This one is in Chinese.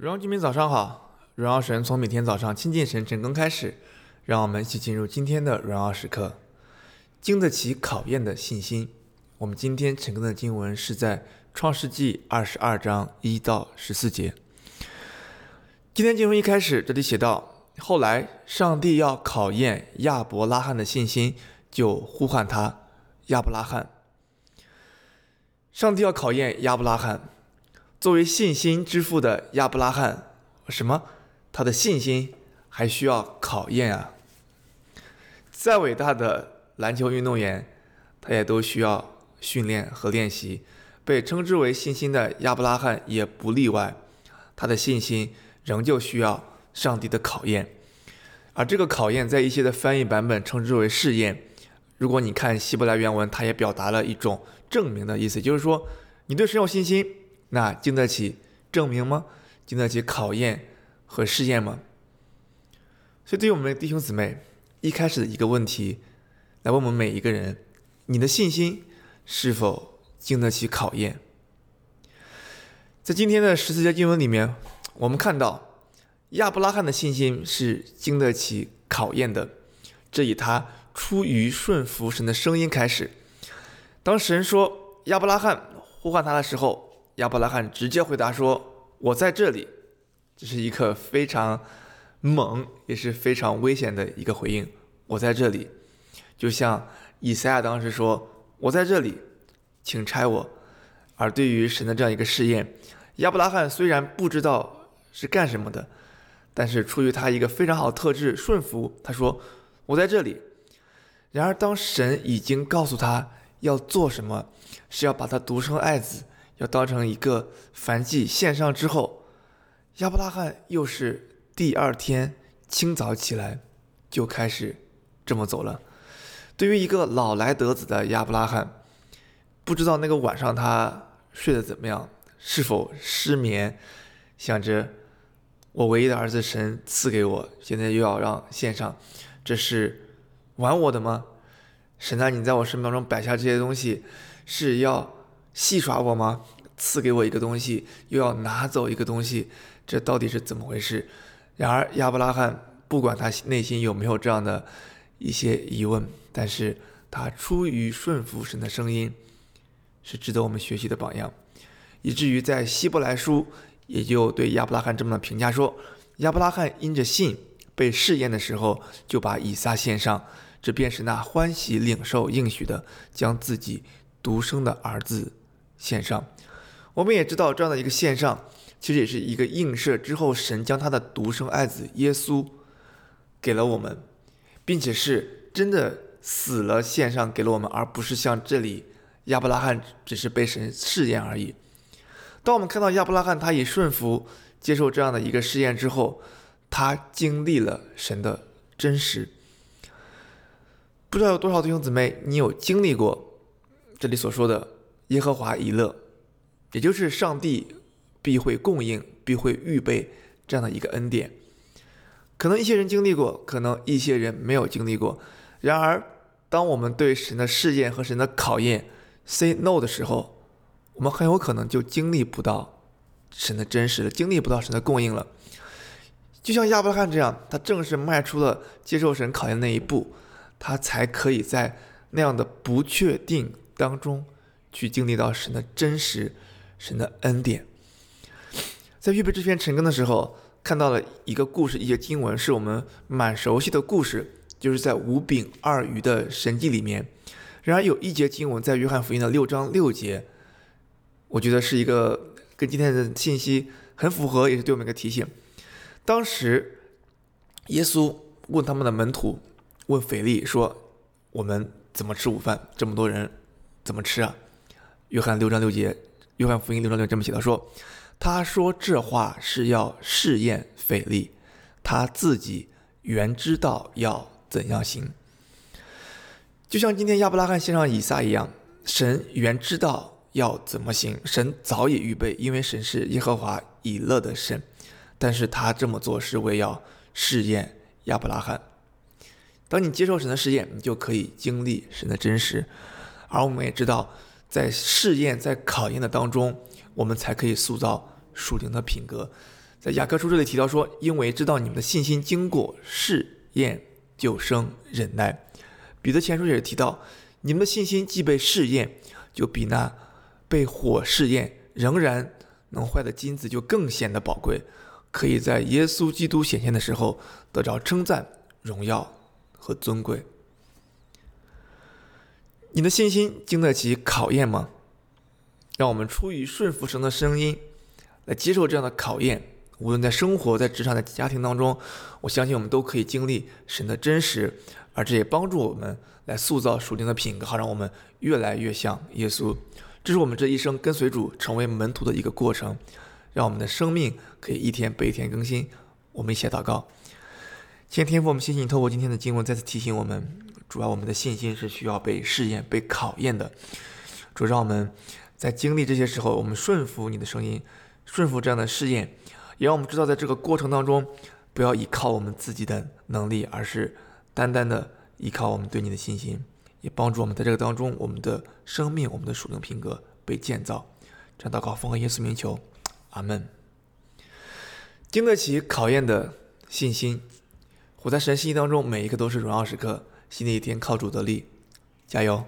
荣耀居民早上好，荣耀神从每天早上亲近神晨更开始，让我们一起进入今天的荣耀时刻。经得起考验的信心，我们今天晨更的经文是在创世纪二十二章一到十四节。今天经文一开始，这里写到：后来上帝要考验亚伯拉罕的信心，就呼唤他亚伯拉罕。上帝要考验亚伯拉罕。作为信心之父的亚伯拉罕，什么？他的信心还需要考验啊！再伟大的篮球运动员，他也都需要训练和练习。被称之为信心的亚伯拉罕也不例外，他的信心仍旧需要上帝的考验。而这个考验，在一些的翻译版本称之为试验。如果你看希伯来原文，它也表达了一种证明的意思，就是说你对神有信心。那经得起证明吗？经得起考验和试验吗？所以，对于我们弟兄姊妹，一开始的一个问题，来问我们每一个人：你的信心是否经得起考验？在今天的十四节经文里面，我们看到亚伯拉罕的信心是经得起考验的。这以他出于顺服神的声音开始。当神说亚伯拉罕呼唤他的时候，亚伯拉罕直接回答说：“我在这里。”这是一个非常猛，也是非常危险的一个回应。我在这里，就像以赛亚当时说：“我在这里，请拆我。”而对于神的这样一个试验，亚伯拉罕虽然不知道是干什么的，但是出于他一个非常好的特质——顺服，他说：“我在这里。”然而，当神已经告诉他要做什么，是要把他独生爱子。要当成一个燔祭献上之后，亚伯拉罕又是第二天清早起来就开始这么走了。对于一个老来得子的亚伯拉罕，不知道那个晚上他睡得怎么样，是否失眠，想着我唯一的儿子神赐给我，现在又要让献上，这是玩我的吗？神啊，你在我生命当中摆下这些东西，是要戏耍我吗？赐给我一个东西，又要拿走一个东西，这到底是怎么回事？然而亚伯拉罕不管他内心有没有这样的一些疑问，但是他出于顺服神的声音，是值得我们学习的榜样。以至于在希伯来书也就对亚伯拉罕这么评价说：亚伯拉罕因着信被试验的时候，就把以撒献上，这便是那欢喜领受应许的，将自己独生的儿子线上。我们也知道，这样的一个线上，其实也是一个映射之后，神将他的独生爱子耶稣给了我们，并且是真的死了线上给了我们，而不是像这里亚伯拉罕只是被神试验而已。当我们看到亚伯拉罕他以顺服接受这样的一个试验之后，他经历了神的真实。不知道有多少弟兄姊妹，你有经历过这里所说的耶和华以勒？也就是上帝必会供应、必会预备这样的一个恩典，可能一些人经历过，可能一些人没有经历过。然而，当我们对神的试验和神的考验 say no 的时候，我们很有可能就经历不到神的真实了，经历不到神的供应了。就像亚伯拉罕这样，他正是迈出了接受神考验那一步，他才可以在那样的不确定当中去经历到神的真实。神的恩典，在预备这篇晨更的时候，看到了一个故事，一些经文是我们蛮熟悉的故事，就是在五饼二鱼的神迹里面。然而有一节经文在约翰福音的六章六节，我觉得是一个跟今天的信息很符合，也是对我们一个提醒。当时耶稣问他们的门徒，问腓力说：“我们怎么吃午饭？这么多人怎么吃啊？”约翰六章六节。约翰福音六章六这么写道说：“他说这话是要试验腓力，他自己原知道要怎样行。就像今天亚伯拉罕献上以撒一样，神原知道要怎么行，神早已预备，因为神是耶和华以勒的神。但是他这么做是为要试验亚伯拉罕。当你接受神的试验，你就可以经历神的真实。而我们也知道。”在试验、在考验的当中，我们才可以塑造属灵的品格。在雅各书这里提到说，因为知道你们的信心经过试验，就生忍耐。彼得前书也是提到，你们的信心既被试验，就比那被火试验仍然能坏的金子就更显得宝贵，可以在耶稣基督显现的时候得着称赞、荣耀和尊贵。你的信心经得起考验吗？让我们出于顺服神的声音，来接受这样的考验。无论在生活、在职场、在家庭当中，我相信我们都可以经历神的真实，而这也帮助我们来塑造属灵的品格，好让我们越来越像耶稣。这是我们这一生跟随主、成为门徒的一个过程，让我们的生命可以一天比一天更新。我们一起祷告，亲爱的天父，我们谢谢你透过今天的经文再次提醒我们，主要我们的信心是需要被试验、被考验的。主，让我们在经历这些时候，我们顺服你的声音，顺服这样的试验。也让我们知道，在这个过程当中，不要依靠我们自己的能力，而是单单的依靠我们对你的信心，也帮助我们在这个当中，我们的生命、我们的属灵品格被建造。这样祷告，奉耶稣名求，阿门。经得起考验的信心，活在神心意当中，每一刻都是荣耀时刻。新的一天靠主得力，加油！